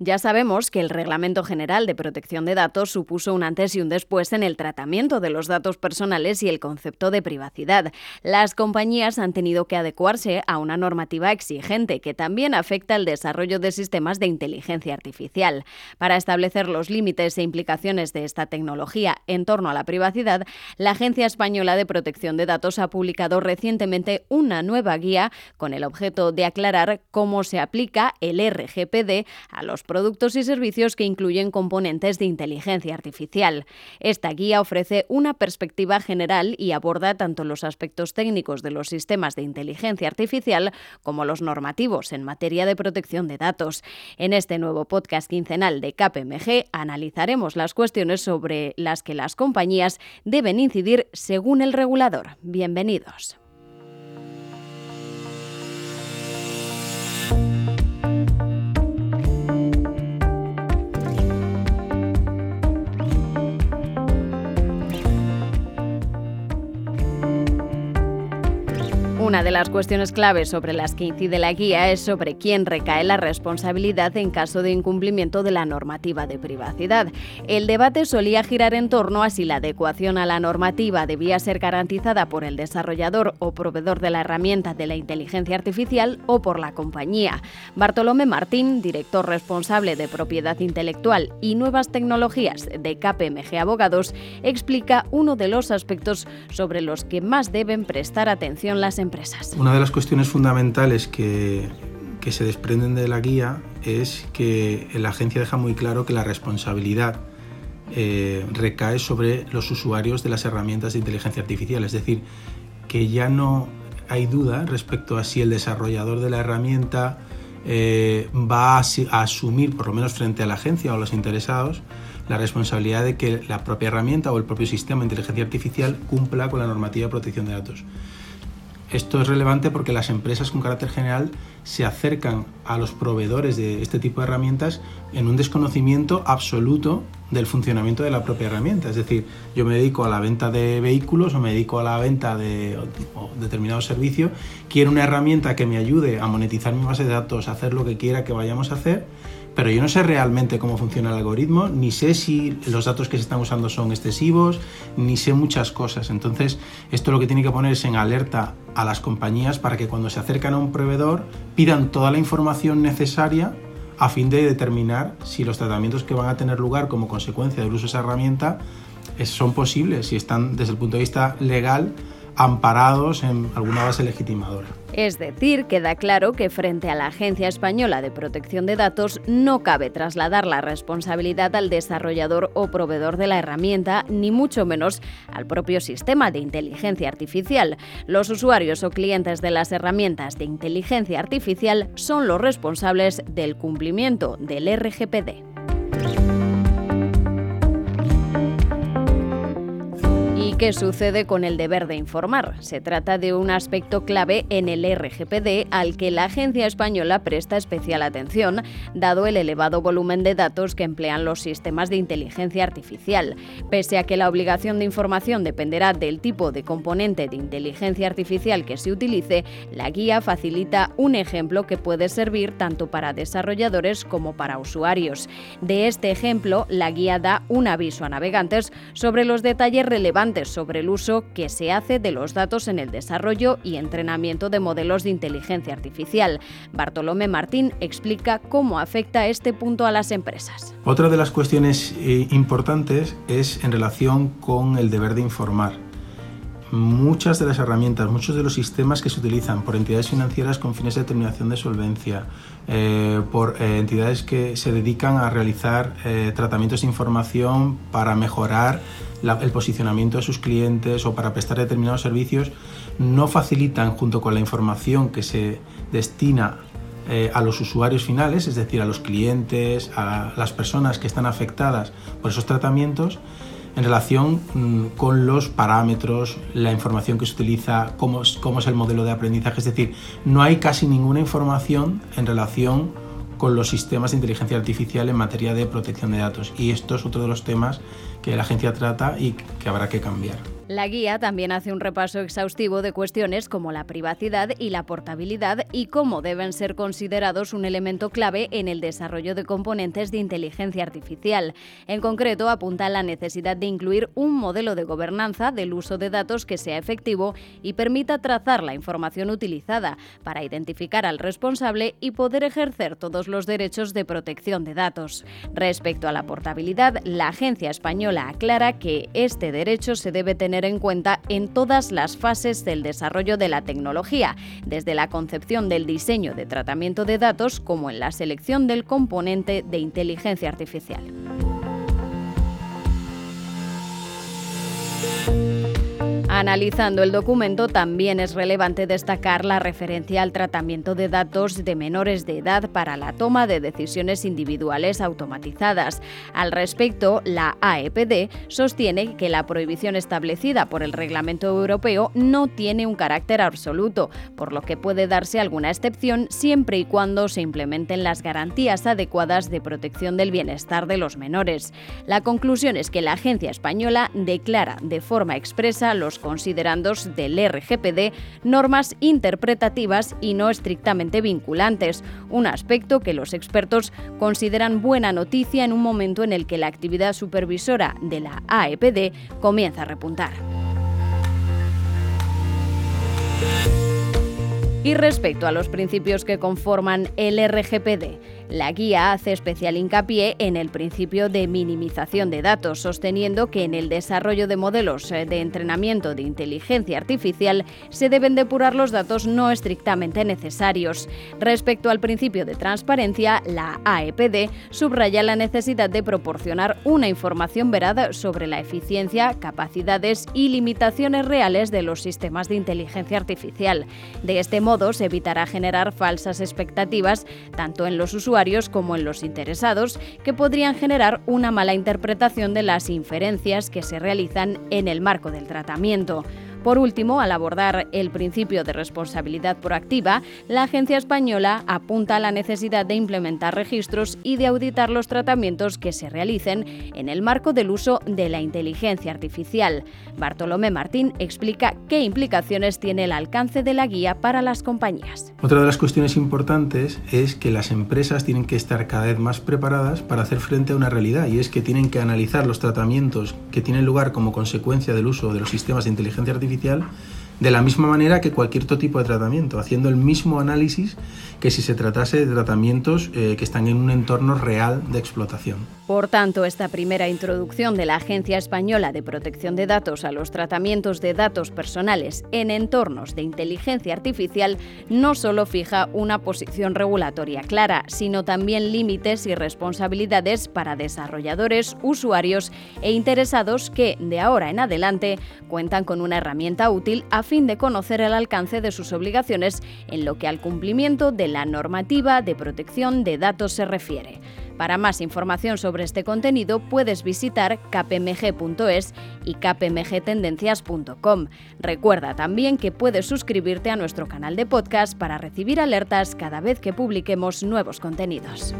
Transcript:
Ya sabemos que el Reglamento General de Protección de Datos supuso un antes y un después en el tratamiento de los datos personales y el concepto de privacidad. Las compañías han tenido que adecuarse a una normativa exigente que también afecta el desarrollo de sistemas de inteligencia artificial. Para establecer los límites e implicaciones de esta tecnología en torno a la privacidad, la Agencia Española de Protección de Datos ha publicado recientemente una nueva guía con el objeto de aclarar cómo se aplica el RGPD a los productos y servicios que incluyen componentes de inteligencia artificial. Esta guía ofrece una perspectiva general y aborda tanto los aspectos técnicos de los sistemas de inteligencia artificial como los normativos en materia de protección de datos. En este nuevo podcast quincenal de KPMG analizaremos las cuestiones sobre las que las compañías deben incidir según el regulador. Bienvenidos. Una de las cuestiones claves sobre las que incide la guía es sobre quién recae la responsabilidad en caso de incumplimiento de la normativa de privacidad. El debate solía girar en torno a si la adecuación a la normativa debía ser garantizada por el desarrollador o proveedor de la herramienta de la inteligencia artificial o por la compañía. Bartolomé Martín, director responsable de propiedad intelectual y nuevas tecnologías de KPMG Abogados, explica uno de los aspectos sobre los que más deben prestar atención las empresas. Una de las cuestiones fundamentales que, se desprenden de la guía es que la agencia deja muy claro que la responsabilidad eh, recae sobre los usuarios de las herramientas de inteligencia artificial, es decir, que ya no hay duda respecto a si el desarrollador de la herramienta eh, va a, a, asumir, por lo menos frente a la agencia o a los interesados, la responsabilidad de que la propia herramienta o el propio sistema de inteligencia artificial cumpla con la normativa de protección de datos. Esto es relevante porque las empresas con carácter general se acercan a los proveedores de este tipo de herramientas en un desconocimiento absoluto del funcionamiento de la propia herramienta. Es decir, yo me dedico a la venta de vehículos o me dedico a la venta de determinado servicio, quiero una herramienta que me ayude a monetizar mi base de datos, a hacer lo que quiera que vayamos a hacer, pero yo no sé realmente cómo funciona el algoritmo, ni sé si los datos que se están usando son excesivos, ni sé muchas cosas. Entonces, esto lo que tiene que ponerse en alerta a las compañías para que cuando se acercan a un proveedor pidan toda la información necesaria a fin de determinar si los tratamientos que van a tener lugar como consecuencia del uso de esa herramienta son posibles, si están desde el punto de vista legal amparados en alguna base legitimadora. Es decir, queda claro que frente a la Agencia Española de Protección de Datos no cabe trasladar la responsabilidad al desarrollador o proveedor de la herramienta, ni mucho menos al propio sistema de inteligencia artificial. Los usuarios o clientes de las herramientas de inteligencia artificial son los responsables del cumplimiento del RGPD. ¿Qué sucede con el deber de informar? Se trata de un aspecto clave en el RGPD al que la agencia española presta especial atención, dado el elevado volumen de datos que emplean los sistemas de inteligencia artificial. Pese a que la obligación de información dependerá del tipo de componente de inteligencia artificial que se utilice, la guía facilita un ejemplo que puede servir tanto para desarrolladores como para usuarios. De este ejemplo, la guía da un aviso a navegantes sobre los detalles relevantes sobre el uso que se hace de los datos en el desarrollo y entrenamiento de modelos de inteligencia artificial. Bartolomé Martín explica cómo afecta este punto a las empresas. Otra de las cuestiones eh, importantes es en relación con el deber de informar muchas de las herramientas, muchos de los sistemas que se utilizan por entidades financieras con fines de determinación de solvencia, eh, por eh, entidades que se dedican a realizar tratamientos de información para mejorar el posicionamiento de sus clientes o para prestar determinados servicios, no facilitan junto con la información que se destina a los usuarios finales, es decir, a los clientes, a las personas que están afectadas por esos tratamientos, en relación mm, con los parámetros, la información que se utiliza, cómo, cómo es el modelo de aprendizaje. Es decir, no hay casi ninguna información en relación con los sistemas de inteligencia artificial en materia de protección de datos. Y esto es otro de los temas que la agencia trata y que habrá que cambiar. La guía también hace un repaso exhaustivo de cuestiones como la privacidad y la portabilidad y cómo deben ser considerados un elemento clave en el desarrollo de componentes de inteligencia artificial. En concreto, apunta a la necesidad de incluir un modelo de gobernanza del uso de datos que sea efectivo y permita trazar la información utilizada para identificar al responsable y poder ejercer todos los derechos de protección de datos. Respecto a la portabilidad, la agencia española aclara que este derecho se debe tener en cuenta en todas las fases del desarrollo de la tecnología, desde la concepción del diseño de tratamiento de datos como en la selección del componente de inteligencia artificial. Analizando el documento, también es relevante destacar la referencia al tratamiento de datos de menores de edad para la toma de decisiones individuales automatizadas. Al respecto, la AEPD sostiene que la prohibición establecida por el Reglamento Europeo no tiene un carácter absoluto, por lo que puede darse alguna excepción siempre y cuando se implementen las garantías adecuadas de protección del bienestar de los menores. La conclusión es que la agencia española declara de forma expresa los considerandos del RGPD normas interpretativas y no estrictamente vinculantes, un aspecto que los expertos consideran buena noticia en un momento en el que la actividad supervisora de la AEPD comienza a repuntar. Y respecto a los principios que conforman el RGPD, la guía hace especial hincapié en el principio de minimización de datos, sosteniendo que en el desarrollo de modelos eh, de entrenamiento de inteligencia artificial se deben depurar los datos no estrictamente necesarios. Respecto al principio de transparencia, la AEPD subraya la necesidad de proporcionar una información veraz sobre la eficiencia, capacidades y limitaciones reales de los sistemas de inteligencia artificial. De este modo, se evitará generar falsas expectativas tanto en los usuarios como en los interesados, que podrían generar una mala interpretación de las inferencias que se realizan en el marco del tratamiento. Por último, al abordar el principio de responsabilidad proactiva, la agencia española apunta a la necesidad de implementar registros y de auditar los tratamientos que se realicen en el marco del uso de la inteligencia artificial. Bartolomé Martín explica qué implicaciones tiene el alcance de la guía para las compañías. Otra de las cuestiones importantes es que las empresas tienen que estar cada vez más preparadas para hacer frente a una realidad y es que tienen que analizar los tratamientos que tienen lugar como consecuencia del uso de los sistemas de inteligencia artificial de la misma manera que cualquier otro tipo de tratamiento, haciendo el mismo análisis que si se tratase de tratamientos eh, que están en un entorno real de explotación. Por tanto, esta primera introducción de la Agencia Española de Protección de Datos a los tratamientos de datos personales en entornos de inteligencia artificial no solo fija una posición regulatoria clara, sino también límites y responsabilidades para desarrolladores, usuarios e interesados que, de ahora en adelante, cuentan con una herramienta útil a fin de conocer el alcance de sus obligaciones en lo que al cumplimiento de la normativa de protección de datos se refiere. Para más información sobre este contenido puedes visitar kpmg.es y kpmgtendencias.com. Recuerda también que puedes suscribirte a nuestro canal de podcast para recibir alertas cada vez que publiquemos nuevos contenidos.